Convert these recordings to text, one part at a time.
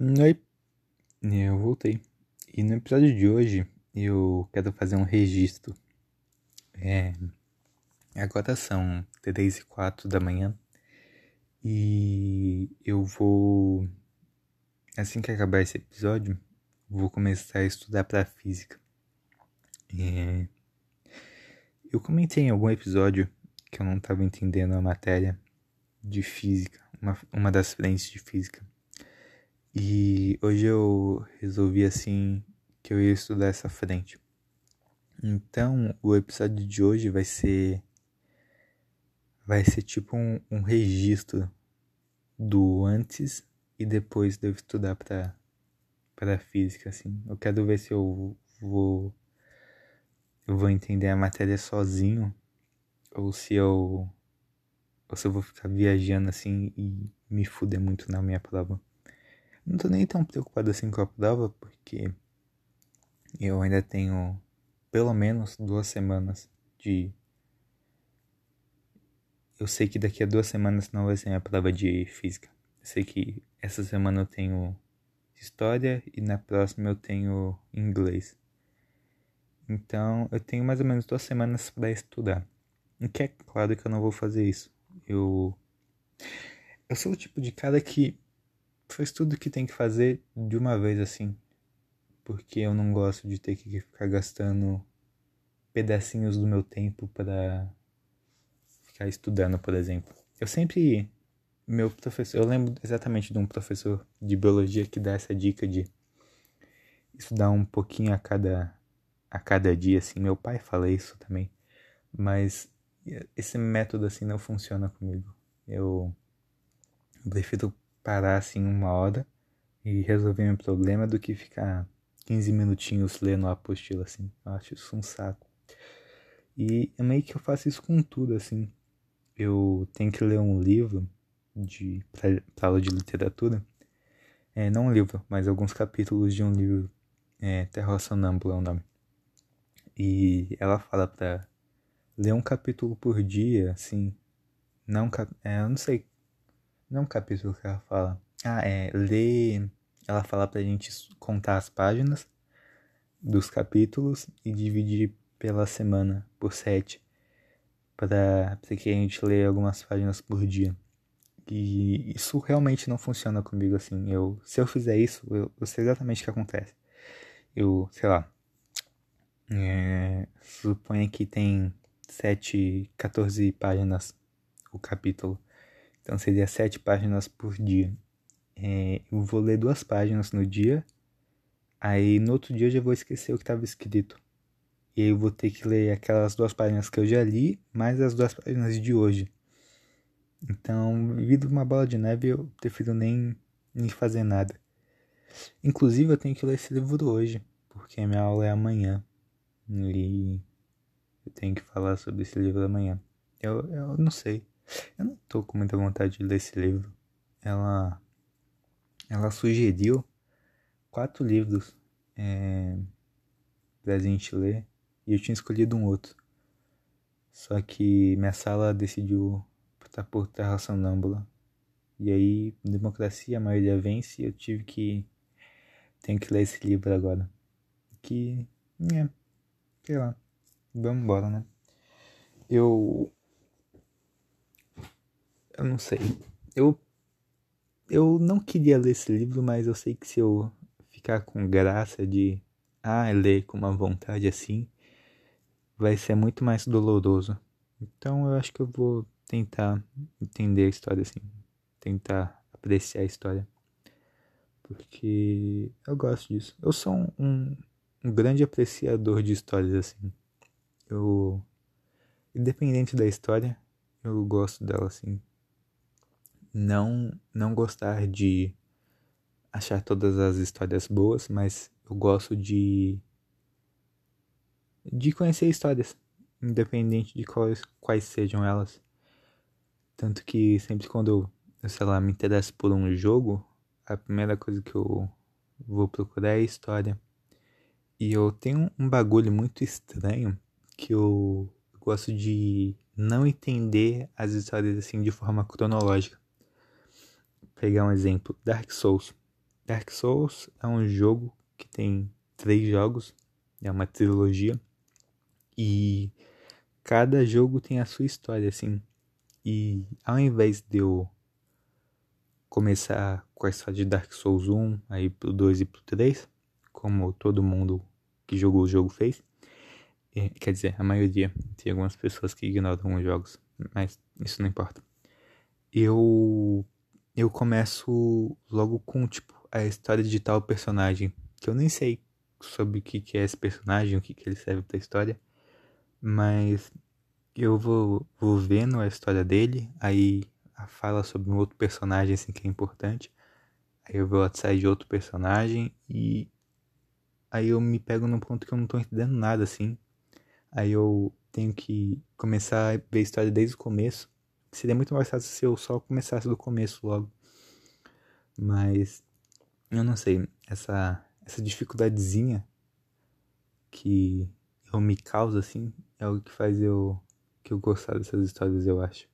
Oi, eu voltei. E no episódio de hoje eu quero fazer um registro. É, agora são 3 e 4 da manhã e eu vou, assim que acabar esse episódio, vou começar a estudar para física. É, eu comentei em algum episódio que eu não estava entendendo a matéria de física, uma, uma das frentes de física. E hoje eu resolvi assim que eu ia estudar essa frente. Então, o episódio de hoje vai ser vai ser tipo um, um registro do antes e depois de eu estudar para para física assim. Eu quero ver se eu vou eu vou entender a matéria sozinho ou se eu ou se eu vou ficar viajando assim e me fuder muito na minha prova. Não tô nem tão preocupado assim com a prova, porque eu ainda tenho pelo menos duas semanas de. Eu sei que daqui a duas semanas não vai ser minha prova de física. Eu sei que essa semana eu tenho história e na próxima eu tenho inglês. Então eu tenho mais ou menos duas semanas para estudar. O que é claro que eu não vou fazer isso. Eu. Eu sou o tipo de cara que faz tudo que tem que fazer de uma vez assim. Porque eu não gosto de ter que ficar gastando pedacinhos do meu tempo para ficar estudando, por exemplo. Eu sempre meu professor, eu lembro exatamente de um professor de biologia que dá essa dica de estudar um pouquinho a cada a cada dia assim. Meu pai fala isso também, mas esse método assim não funciona comigo. Eu prefiro parar assim uma hora e resolver meu problema do que ficar 15 minutinhos lendo a apostila assim. Eu acho isso um saco. E é meio que eu faço isso com tudo assim. Eu tenho que ler um livro de pra, aula de literatura. É, não um livro, mas alguns capítulos de um livro. É, Terra Sonâmbula é o nome. E ela fala pra ler um capítulo por dia, assim. Não, é, eu não sei não é um capítulo que ela fala. Ah, é. Ler. Ela fala pra gente contar as páginas dos capítulos e dividir pela semana, por sete. Pra, pra que a gente lê algumas páginas por dia. E isso realmente não funciona comigo assim. Eu, se eu fizer isso, eu, eu sei exatamente o que acontece. Eu, sei lá. É, suponha que tem 7, 14 páginas o capítulo. Então seria sete páginas por dia. É, eu vou ler duas páginas no dia, aí no outro dia eu já vou esquecer o que estava escrito. E aí eu vou ter que ler aquelas duas páginas que eu já li, mais as duas páginas de hoje. Então, vindo uma bola de neve, eu prefiro nem, nem fazer nada. Inclusive, eu tenho que ler esse livro hoje, porque minha aula é amanhã. E eu tenho que falar sobre esse livro amanhã. Eu, eu não sei. Eu não tô com muita vontade de ler esse livro. Ela, ela sugeriu quatro livros é, pra gente ler e eu tinha escolhido um outro. Só que minha sala decidiu optar por Terra Sonâmbula. E aí, democracia, a maioria vence e eu tive que. Tenho que ler esse livro agora. Que. É. Sei lá. Vamos embora, né? Eu eu não sei. Eu eu não queria ler esse livro, mas eu sei que se eu ficar com graça de ah, ler com uma vontade assim, vai ser muito mais doloroso. Então eu acho que eu vou tentar entender a história assim, tentar apreciar a história. Porque eu gosto disso. Eu sou um, um, um grande apreciador de histórias assim. Eu independente da história, eu gosto dela assim não não gostar de achar todas as histórias boas, mas eu gosto de de conhecer histórias, independente de quais, quais sejam elas. Tanto que sempre quando eu, sei lá, me interesso por um jogo, a primeira coisa que eu vou procurar é a história. E eu tenho um bagulho muito estranho que eu gosto de não entender as histórias assim de forma cronológica pegar um exemplo, Dark Souls. Dark Souls é um jogo que tem três jogos, é uma trilogia, e cada jogo tem a sua história, assim. E ao invés de eu começar com a história de Dark Souls 1, aí pro 2 e pro 3, como todo mundo que jogou o jogo fez, é, quer dizer, a maioria, tem algumas pessoas que ignoram os jogos, mas isso não importa. Eu eu começo logo com tipo a história de tal personagem, que eu nem sei sobre o que, que é esse personagem, o que, que ele serve pra história, mas eu vou, vou vendo a história dele, aí fala sobre um outro personagem assim que é importante, aí eu vou atrás de outro personagem e aí eu me pego num ponto que eu não tô entendendo nada assim, aí eu tenho que começar a ver a história desde o começo, seria muito mais fácil se eu só começasse do começo logo, mas eu não sei, essa, essa dificuldadezinha que eu me causa assim é o que faz eu que eu gostar dessas histórias, eu acho.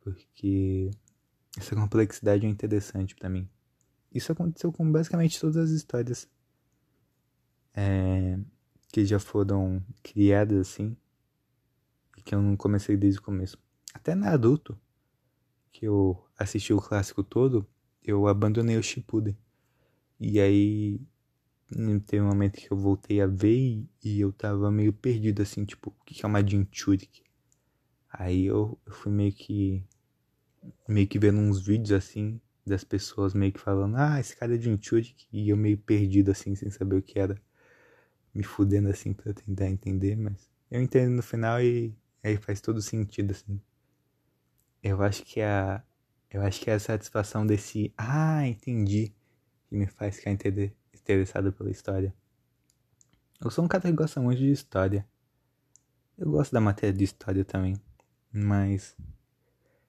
Porque essa complexidade é interessante para mim. Isso aconteceu com basicamente todas as histórias é, que já foram criadas assim e que eu não comecei desde o começo. Até Naruto, que eu assisti o clássico todo, eu abandonei o Shippuden. E aí tem um momento que eu voltei a ver e, eu tava meio perdido assim, tipo, o que é uma Jinchurik? Aí eu, eu fui meio que meio que vendo uns vídeos assim das pessoas meio que falando, ah, esse cara é Jinchurik e eu meio perdido assim, sem saber o que era, me fudendo assim para tentar entender, mas eu entendo no final e aí faz todo sentido assim. Eu acho que a eu acho que é a satisfação desse, ah, entendi que me faz ficar interessado pela história. Eu sou um cara que gosta muito de história. Eu gosto da matéria de história também, mas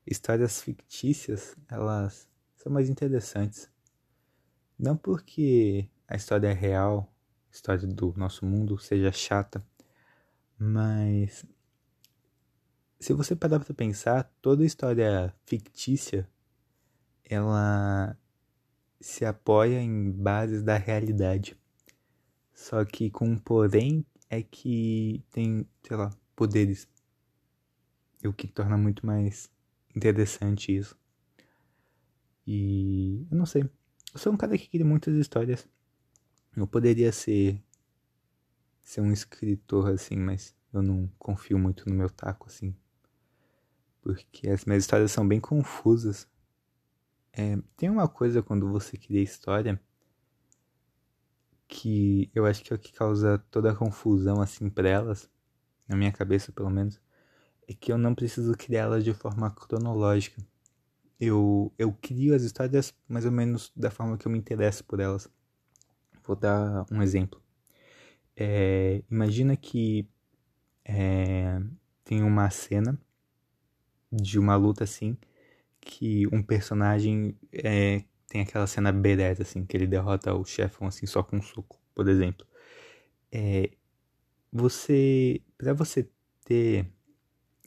histórias fictícias, elas são mais interessantes. Não porque a história é real, a história do nosso mundo seja chata, mas se você parar para pensar, toda história fictícia ela se apoia em bases da realidade. Só que com um porém é que tem, sei lá, poderes. O que torna muito mais interessante isso. E eu não sei. Eu sou um cara que cria muitas histórias. Eu poderia ser ser um escritor assim, mas eu não confio muito no meu taco assim. Porque as minhas histórias são bem confusas. É, tem uma coisa quando você cria história que eu acho que é o que causa toda a confusão assim para elas, na minha cabeça pelo menos, é que eu não preciso criá-las de forma cronológica. Eu, eu crio as histórias mais ou menos da forma que eu me interesso por elas. Vou dar um exemplo. É, imagina que é, tem uma cena de uma luta assim que um personagem é, tem aquela cena bereta, assim, que ele derrota o chefão, assim, só com um soco, por exemplo. É, você, para você ter,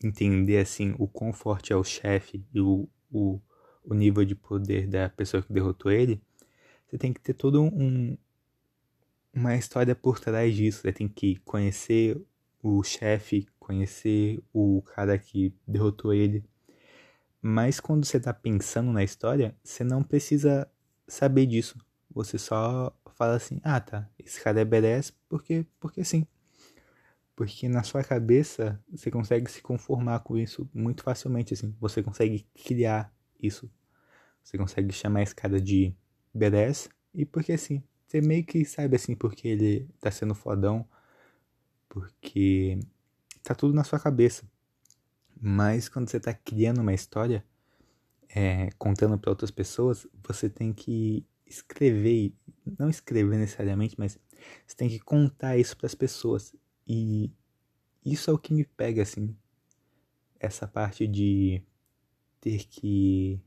entender, assim, o quão forte é o chefe e o, o, o nível de poder da pessoa que derrotou ele, você tem que ter todo um, uma história por trás disso. Você tem que conhecer o chefe, conhecer o cara que derrotou ele, mas quando você está pensando na história, você não precisa saber disso. Você só fala assim: ah, tá, esse cara é badass porque, porque sim. Porque na sua cabeça você consegue se conformar com isso muito facilmente, assim. Você consegue criar isso. Você consegue chamar esse cara de badass e porque sim. Você meio que sabe assim porque ele tá sendo fodão. Porque tá tudo na sua cabeça. Mas quando você está criando uma história, é, contando para outras pessoas, você tem que escrever, não escrever necessariamente, mas você tem que contar isso para as pessoas. E isso é o que me pega, assim, essa parte de ter que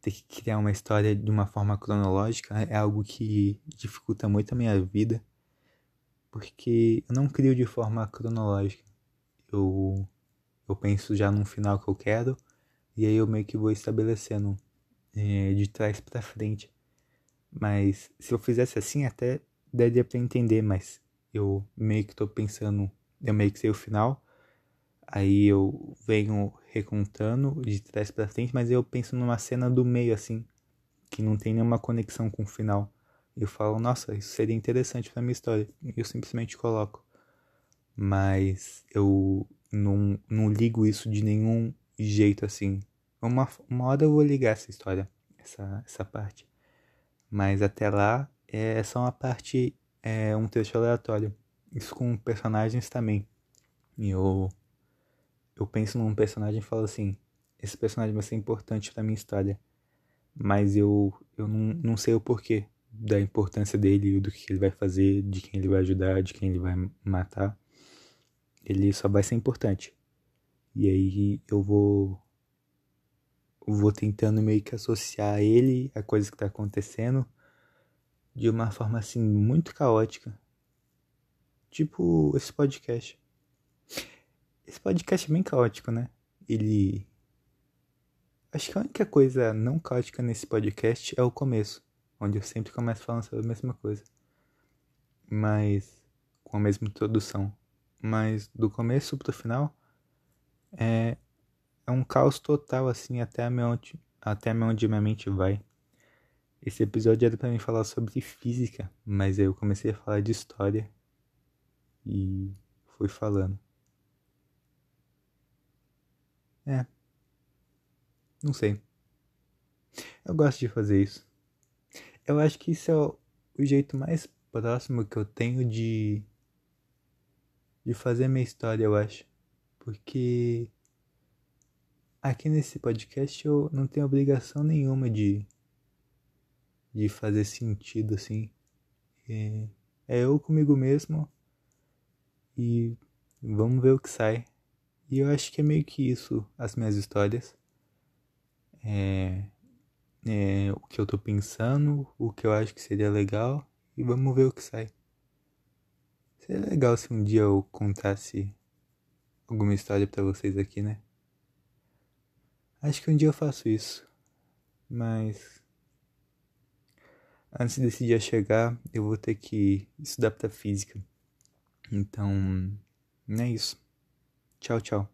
ter que criar uma história de uma forma cronológica é algo que dificulta muito a minha vida, porque eu não crio de forma cronológica. Eu eu penso já num final que eu quero e aí eu meio que vou estabelecendo é, de trás para frente Mas se eu fizesse assim, até daria pra entender, mas eu meio que tô pensando, eu meio que sei o final, aí eu venho recontando de trás para frente, mas eu penso numa cena do meio assim, que não tem nenhuma conexão com o final. Eu falo, nossa, isso seria interessante para minha história. Eu simplesmente coloco. Mas eu não, não ligo isso de nenhum jeito assim. Uma, uma hora eu vou ligar essa história, essa, essa parte. Mas até lá é só uma parte, é um trecho aleatório. Isso com personagens também. E eu, eu penso num personagem e falo assim: esse personagem vai ser importante pra minha história. Mas eu, eu não, não sei o porquê da importância dele, do que ele vai fazer, de quem ele vai ajudar, de quem ele vai matar. Ele só vai ser importante. E aí eu vou vou tentando meio que associar ele a coisas que tá acontecendo de uma forma assim muito caótica. Tipo esse podcast. Esse podcast é bem caótico, né? Ele Acho que a única coisa não caótica nesse podcast é o começo, onde eu sempre começo falando sobre a mesma coisa. Mas com a mesma introdução. Mas do começo pro final é, é um caos total, assim, até onde, até onde minha mente vai. Esse episódio era para mim falar sobre física, mas eu comecei a falar de história e fui falando. É. Não sei. Eu gosto de fazer isso. Eu acho que isso é o, o jeito mais próximo que eu tenho de de fazer minha história, eu acho. Porque aqui nesse podcast eu não tenho obrigação nenhuma de, de fazer sentido assim. É, é eu comigo mesmo e vamos ver o que sai. E eu acho que é meio que isso as minhas histórias. É, é, o que eu tô pensando, o que eu acho que seria legal e vamos ver o que sai. Seria legal se um dia eu contasse alguma história para vocês aqui, né? Acho que um dia eu faço isso. Mas antes desse dia chegar, eu vou ter que estudar para física. Então, é isso. Tchau, tchau.